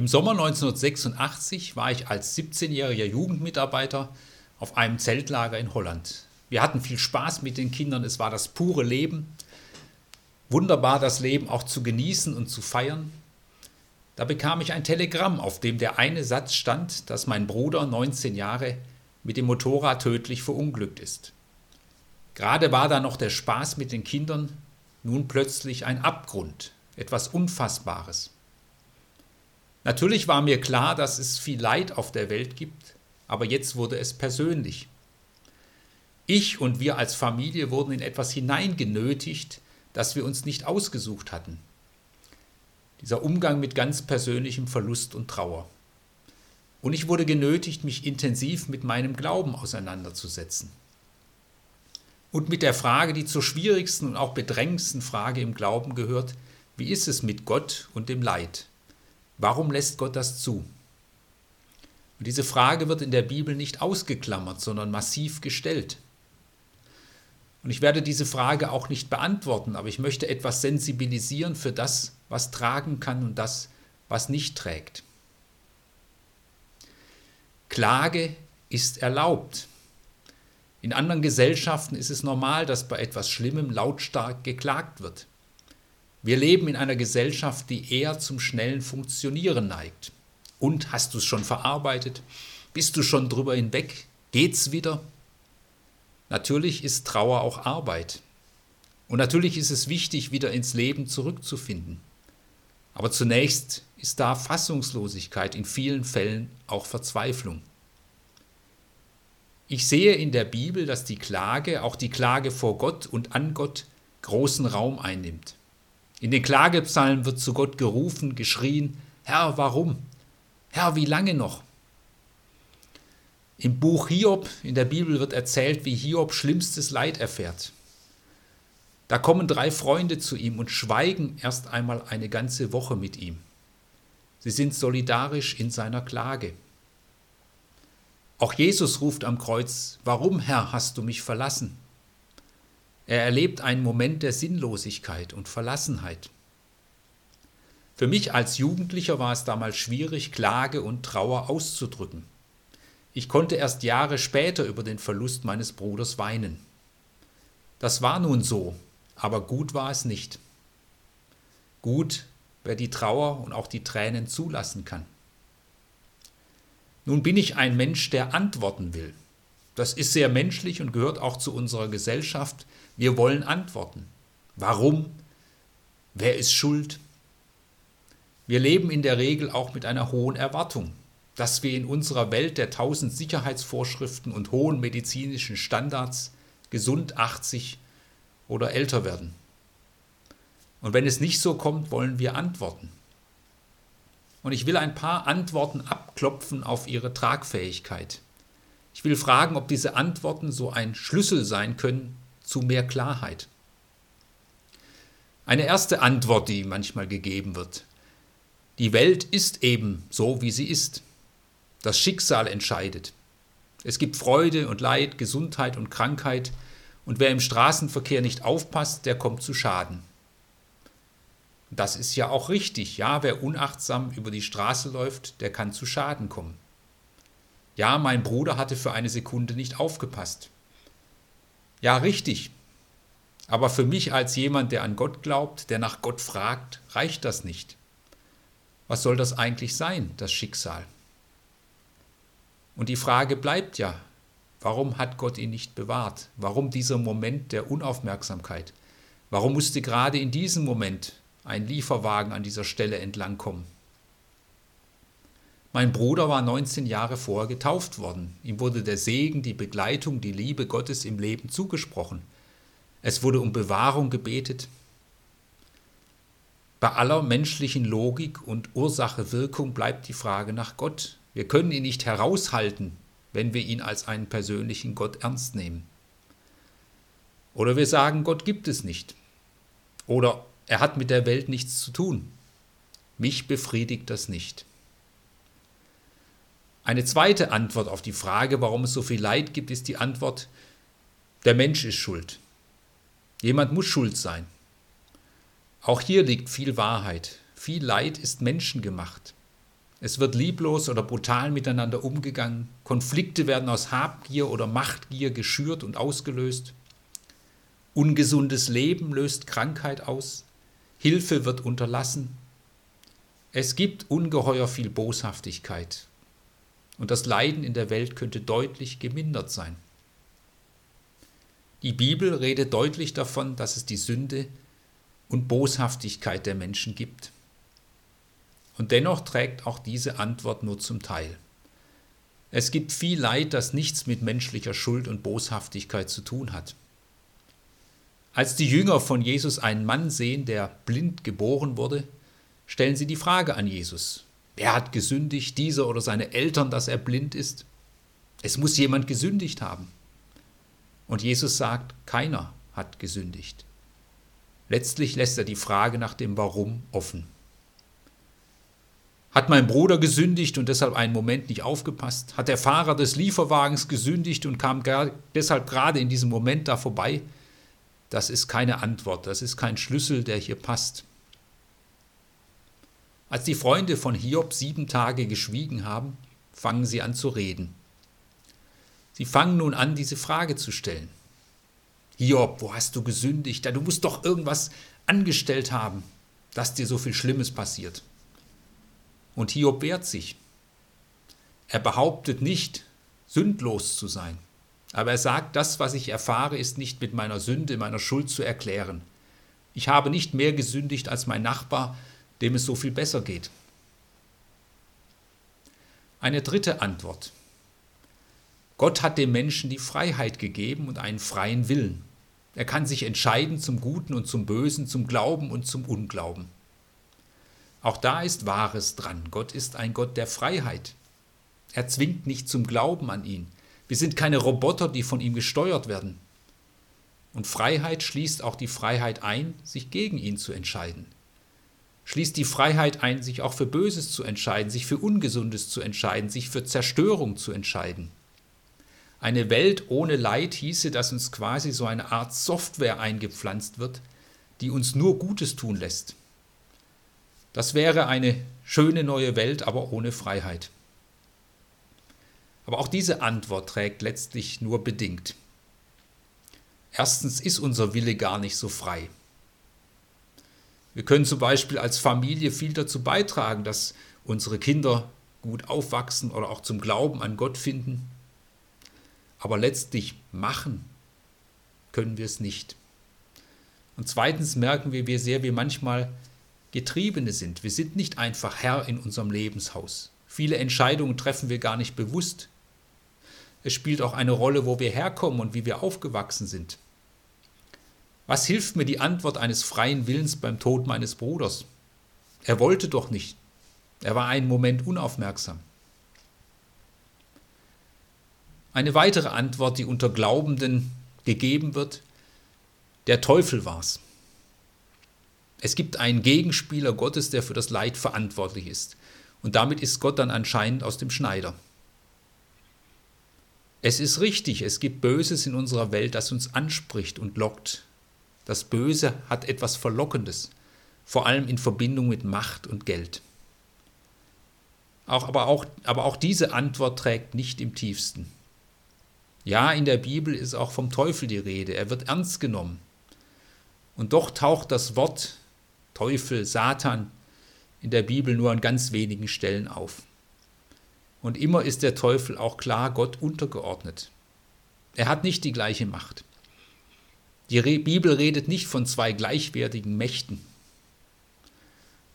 Im Sommer 1986 war ich als 17-jähriger Jugendmitarbeiter auf einem Zeltlager in Holland. Wir hatten viel Spaß mit den Kindern, es war das pure Leben. Wunderbar, das Leben auch zu genießen und zu feiern. Da bekam ich ein Telegramm, auf dem der eine Satz stand, dass mein Bruder, 19 Jahre, mit dem Motorrad tödlich verunglückt ist. Gerade war da noch der Spaß mit den Kindern, nun plötzlich ein Abgrund, etwas Unfassbares. Natürlich war mir klar, dass es viel Leid auf der Welt gibt, aber jetzt wurde es persönlich. Ich und wir als Familie wurden in etwas hineingenötigt, das wir uns nicht ausgesucht hatten dieser Umgang mit ganz persönlichem Verlust und Trauer. Und ich wurde genötigt, mich intensiv mit meinem Glauben auseinanderzusetzen. Und mit der Frage, die zur schwierigsten und auch bedrängendsten Frage im Glauben gehört, wie ist es mit Gott und dem Leid? Warum lässt Gott das zu? Und diese Frage wird in der Bibel nicht ausgeklammert, sondern massiv gestellt. Und ich werde diese Frage auch nicht beantworten, aber ich möchte etwas sensibilisieren für das, was tragen kann und das, was nicht trägt. Klage ist erlaubt. In anderen Gesellschaften ist es normal, dass bei etwas Schlimmem lautstark geklagt wird. Wir leben in einer Gesellschaft, die eher zum schnellen Funktionieren neigt. Und hast du es schon verarbeitet? Bist du schon drüber hinweg? Geht's wieder? Natürlich ist Trauer auch Arbeit. Und natürlich ist es wichtig, wieder ins Leben zurückzufinden. Aber zunächst ist da Fassungslosigkeit, in vielen Fällen auch Verzweiflung. Ich sehe in der Bibel, dass die Klage, auch die Klage vor Gott und an Gott, großen Raum einnimmt. In den Klagepsalmen wird zu Gott gerufen, geschrien, Herr, warum? Herr, wie lange noch? Im Buch Hiob in der Bibel wird erzählt, wie Hiob schlimmstes Leid erfährt. Da kommen drei Freunde zu ihm und schweigen erst einmal eine ganze Woche mit ihm. Sie sind solidarisch in seiner Klage. Auch Jesus ruft am Kreuz, Warum, Herr, hast du mich verlassen? Er erlebt einen Moment der Sinnlosigkeit und Verlassenheit. Für mich als Jugendlicher war es damals schwierig, Klage und Trauer auszudrücken. Ich konnte erst Jahre später über den Verlust meines Bruders weinen. Das war nun so, aber gut war es nicht. Gut, wer die Trauer und auch die Tränen zulassen kann. Nun bin ich ein Mensch, der antworten will. Das ist sehr menschlich und gehört auch zu unserer Gesellschaft. Wir wollen antworten. Warum? Wer ist schuld? Wir leben in der Regel auch mit einer hohen Erwartung dass wir in unserer Welt der tausend Sicherheitsvorschriften und hohen medizinischen Standards gesund 80 oder älter werden. Und wenn es nicht so kommt, wollen wir antworten. Und ich will ein paar Antworten abklopfen auf ihre Tragfähigkeit. Ich will fragen, ob diese Antworten so ein Schlüssel sein können zu mehr Klarheit. Eine erste Antwort, die manchmal gegeben wird. Die Welt ist eben so, wie sie ist. Das Schicksal entscheidet. Es gibt Freude und Leid, Gesundheit und Krankheit, und wer im Straßenverkehr nicht aufpasst, der kommt zu Schaden. Das ist ja auch richtig. Ja, wer unachtsam über die Straße läuft, der kann zu Schaden kommen. Ja, mein Bruder hatte für eine Sekunde nicht aufgepasst. Ja, richtig. Aber für mich als jemand, der an Gott glaubt, der nach Gott fragt, reicht das nicht. Was soll das eigentlich sein, das Schicksal? Und die Frage bleibt ja, warum hat Gott ihn nicht bewahrt? Warum dieser Moment der Unaufmerksamkeit? Warum musste gerade in diesem Moment ein Lieferwagen an dieser Stelle entlangkommen? Mein Bruder war 19 Jahre vorher getauft worden. Ihm wurde der Segen, die Begleitung, die Liebe Gottes im Leben zugesprochen. Es wurde um Bewahrung gebetet. Bei aller menschlichen Logik und Ursache-Wirkung bleibt die Frage nach Gott. Wir können ihn nicht heraushalten, wenn wir ihn als einen persönlichen Gott ernst nehmen. Oder wir sagen, Gott gibt es nicht. Oder er hat mit der Welt nichts zu tun. Mich befriedigt das nicht. Eine zweite Antwort auf die Frage, warum es so viel Leid gibt, ist die Antwort, der Mensch ist schuld. Jemand muss schuld sein. Auch hier liegt viel Wahrheit. Viel Leid ist menschengemacht. Es wird lieblos oder brutal miteinander umgegangen. Konflikte werden aus Habgier oder Machtgier geschürt und ausgelöst. Ungesundes Leben löst Krankheit aus. Hilfe wird unterlassen. Es gibt ungeheuer viel Boshaftigkeit. Und das Leiden in der Welt könnte deutlich gemindert sein. Die Bibel redet deutlich davon, dass es die Sünde und Boshaftigkeit der Menschen gibt. Und dennoch trägt auch diese Antwort nur zum Teil. Es gibt viel Leid, das nichts mit menschlicher Schuld und Boshaftigkeit zu tun hat. Als die Jünger von Jesus einen Mann sehen, der blind geboren wurde, stellen sie die Frage an Jesus. Wer hat gesündigt, dieser oder seine Eltern, dass er blind ist? Es muss jemand gesündigt haben. Und Jesus sagt, keiner hat gesündigt. Letztlich lässt er die Frage nach dem Warum offen. Hat mein Bruder gesündigt und deshalb einen Moment nicht aufgepasst? Hat der Fahrer des Lieferwagens gesündigt und kam deshalb gerade in diesem Moment da vorbei? Das ist keine Antwort, das ist kein Schlüssel, der hier passt. Als die Freunde von Hiob sieben Tage geschwiegen haben, fangen sie an zu reden. Sie fangen nun an, diese Frage zu stellen. Hiob, wo hast du gesündigt? Du musst doch irgendwas angestellt haben, dass dir so viel Schlimmes passiert. Und Hiob wehrt sich. Er behauptet nicht, sündlos zu sein. Aber er sagt, das, was ich erfahre, ist nicht mit meiner Sünde, meiner Schuld zu erklären. Ich habe nicht mehr gesündigt als mein Nachbar, dem es so viel besser geht. Eine dritte Antwort. Gott hat dem Menschen die Freiheit gegeben und einen freien Willen. Er kann sich entscheiden zum Guten und zum Bösen, zum Glauben und zum Unglauben. Auch da ist Wahres dran. Gott ist ein Gott der Freiheit. Er zwingt nicht zum Glauben an ihn. Wir sind keine Roboter, die von ihm gesteuert werden. Und Freiheit schließt auch die Freiheit ein, sich gegen ihn zu entscheiden. Schließt die Freiheit ein, sich auch für Böses zu entscheiden, sich für Ungesundes zu entscheiden, sich für Zerstörung zu entscheiden. Eine Welt ohne Leid hieße, dass uns quasi so eine Art Software eingepflanzt wird, die uns nur Gutes tun lässt. Das wäre eine schöne neue Welt, aber ohne Freiheit. Aber auch diese Antwort trägt letztlich nur bedingt. Erstens ist unser Wille gar nicht so frei. Wir können zum Beispiel als Familie viel dazu beitragen, dass unsere Kinder gut aufwachsen oder auch zum Glauben an Gott finden. Aber letztlich machen können wir es nicht. Und zweitens merken wir, wie sehr wir manchmal Getriebene sind. Wir sind nicht einfach Herr in unserem Lebenshaus. Viele Entscheidungen treffen wir gar nicht bewusst. Es spielt auch eine Rolle, wo wir herkommen und wie wir aufgewachsen sind. Was hilft mir die Antwort eines freien Willens beim Tod meines Bruders? Er wollte doch nicht. Er war einen Moment unaufmerksam. Eine weitere Antwort, die unter Glaubenden gegeben wird, der Teufel war's. Es gibt einen Gegenspieler Gottes, der für das Leid verantwortlich ist. Und damit ist Gott dann anscheinend aus dem Schneider. Es ist richtig, es gibt Böses in unserer Welt, das uns anspricht und lockt. Das Böse hat etwas Verlockendes, vor allem in Verbindung mit Macht und Geld. Auch, aber, auch, aber auch diese Antwort trägt nicht im tiefsten. Ja, in der Bibel ist auch vom Teufel die Rede, er wird ernst genommen. Und doch taucht das Wort Teufel, Satan in der Bibel nur an ganz wenigen Stellen auf. Und immer ist der Teufel auch klar Gott untergeordnet. Er hat nicht die gleiche Macht. Die Bibel redet nicht von zwei gleichwertigen Mächten.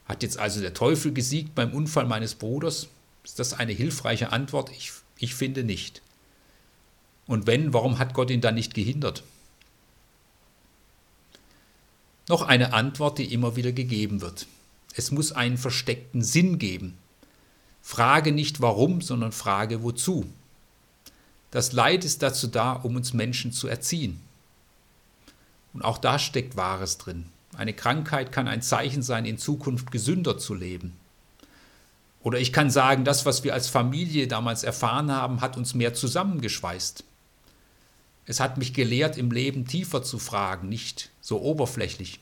Hat jetzt also der Teufel gesiegt beim Unfall meines Bruders? Ist das eine hilfreiche Antwort? Ich, ich finde nicht. Und wenn, warum hat Gott ihn dann nicht gehindert? Noch eine Antwort, die immer wieder gegeben wird. Es muss einen versteckten Sinn geben. Frage nicht warum, sondern frage wozu. Das Leid ist dazu da, um uns Menschen zu erziehen. Und auch da steckt Wahres drin. Eine Krankheit kann ein Zeichen sein, in Zukunft gesünder zu leben. Oder ich kann sagen, das, was wir als Familie damals erfahren haben, hat uns mehr zusammengeschweißt. Es hat mich gelehrt, im Leben tiefer zu fragen, nicht so oberflächlich.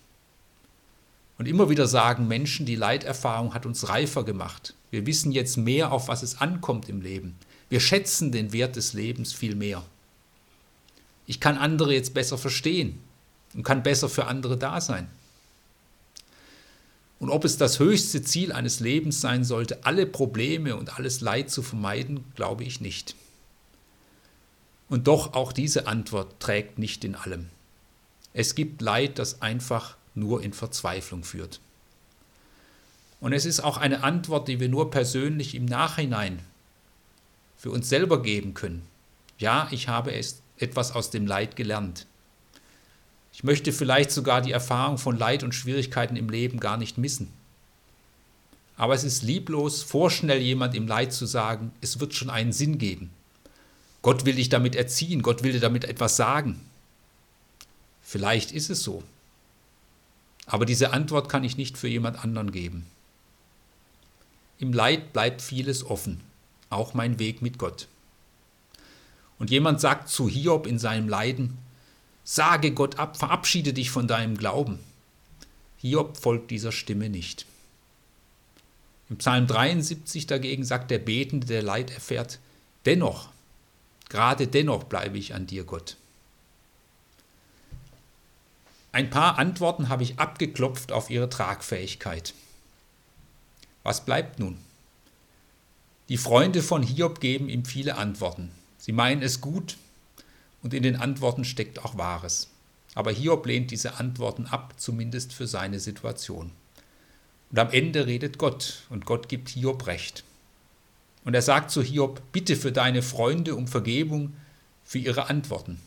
Und immer wieder sagen Menschen, die Leiterfahrung hat uns reifer gemacht, Wir wissen jetzt mehr, auf was es ankommt im Leben. Wir schätzen den Wert des Lebens viel mehr. Ich kann andere jetzt besser verstehen und kann besser für andere da sein. Und ob es das höchste Ziel eines Lebens sein sollte, alle Probleme und alles Leid zu vermeiden, glaube ich nicht. Und doch auch diese Antwort trägt nicht in allem. Es gibt Leid, das einfach nur in Verzweiflung führt. Und es ist auch eine Antwort, die wir nur persönlich im Nachhinein für uns selber geben können. Ja, ich habe etwas aus dem Leid gelernt. Ich möchte vielleicht sogar die Erfahrung von Leid und Schwierigkeiten im Leben gar nicht missen. Aber es ist lieblos, vorschnell jemand im Leid zu sagen, es wird schon einen Sinn geben. Gott will dich damit erziehen, Gott will dir damit etwas sagen. Vielleicht ist es so. Aber diese Antwort kann ich nicht für jemand anderen geben. Im Leid bleibt vieles offen, auch mein Weg mit Gott. Und jemand sagt zu Hiob in seinem Leiden, sage Gott ab, verabschiede dich von deinem Glauben. Hiob folgt dieser Stimme nicht. Im Psalm 73 dagegen sagt der Betende, der Leid erfährt, dennoch, gerade dennoch bleibe ich an dir, Gott. Ein paar Antworten habe ich abgeklopft auf ihre Tragfähigkeit. Was bleibt nun? Die Freunde von Hiob geben ihm viele Antworten. Sie meinen es gut und in den Antworten steckt auch Wahres. Aber Hiob lehnt diese Antworten ab, zumindest für seine Situation. Und am Ende redet Gott und Gott gibt Hiob recht. Und er sagt zu Hiob, bitte für deine Freunde um Vergebung für ihre Antworten.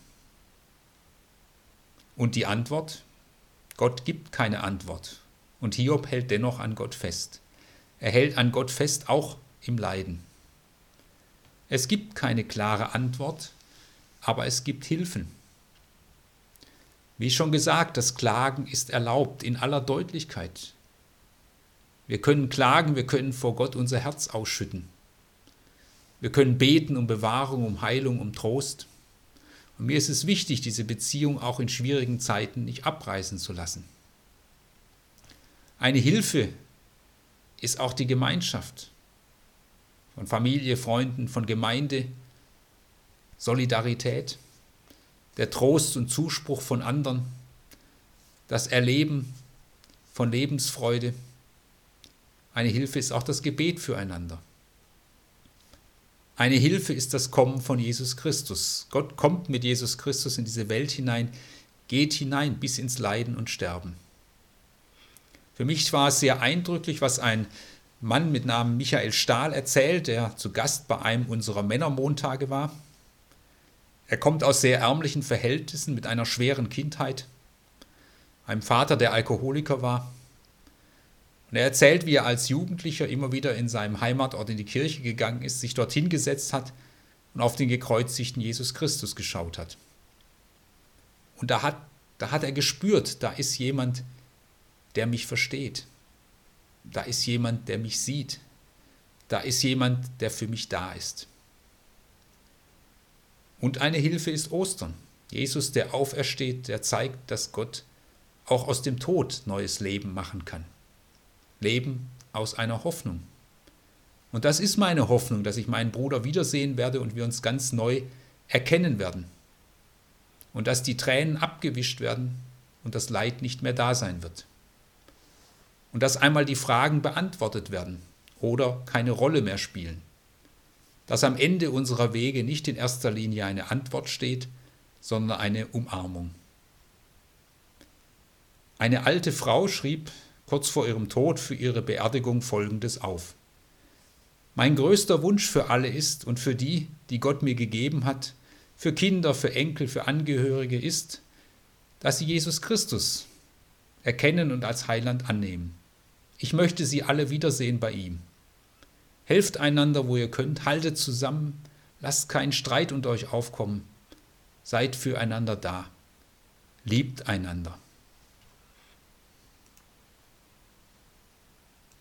Und die Antwort? Gott gibt keine Antwort. Und Hiob hält dennoch an Gott fest. Er hält an Gott fest, auch im Leiden. Es gibt keine klare Antwort, aber es gibt Hilfen. Wie schon gesagt, das Klagen ist erlaubt in aller Deutlichkeit. Wir können klagen, wir können vor Gott unser Herz ausschütten. Wir können beten um Bewahrung, um Heilung, um Trost. Und mir ist es wichtig, diese Beziehung auch in schwierigen Zeiten nicht abreißen zu lassen. Eine Hilfe ist auch die Gemeinschaft von Familie, Freunden, von Gemeinde, Solidarität, der Trost und Zuspruch von anderen, das Erleben von Lebensfreude. Eine Hilfe ist auch das Gebet füreinander. Eine Hilfe ist das Kommen von Jesus Christus. Gott kommt mit Jesus Christus in diese Welt hinein, geht hinein bis ins Leiden und Sterben. Für mich war es sehr eindrücklich, was ein Mann mit Namen Michael Stahl erzählt, der zu Gast bei einem unserer Männermontage war. Er kommt aus sehr ärmlichen Verhältnissen mit einer schweren Kindheit, einem Vater, der Alkoholiker war. Und er erzählt, wie er als Jugendlicher immer wieder in seinem Heimatort in die Kirche gegangen ist, sich dorthin gesetzt hat und auf den gekreuzigten Jesus Christus geschaut hat. Und da hat, da hat er gespürt, da ist jemand, der mich versteht. Da ist jemand, der mich sieht. Da ist jemand, der für mich da ist. Und eine Hilfe ist Ostern. Jesus, der aufersteht, der zeigt, dass Gott auch aus dem Tod neues Leben machen kann. Leben aus einer Hoffnung. Und das ist meine Hoffnung, dass ich meinen Bruder wiedersehen werde und wir uns ganz neu erkennen werden. Und dass die Tränen abgewischt werden und das Leid nicht mehr da sein wird und dass einmal die Fragen beantwortet werden oder keine Rolle mehr spielen. Dass am Ende unserer Wege nicht in erster Linie eine Antwort steht, sondern eine Umarmung. Eine alte Frau schrieb kurz vor ihrem Tod für ihre Beerdigung Folgendes auf. Mein größter Wunsch für alle ist und für die, die Gott mir gegeben hat, für Kinder, für Enkel, für Angehörige ist, dass sie Jesus Christus erkennen und als Heiland annehmen. Ich möchte sie alle wiedersehen bei ihm. Helft einander, wo ihr könnt, haltet zusammen, lasst keinen Streit unter euch aufkommen, seid füreinander da, liebt einander.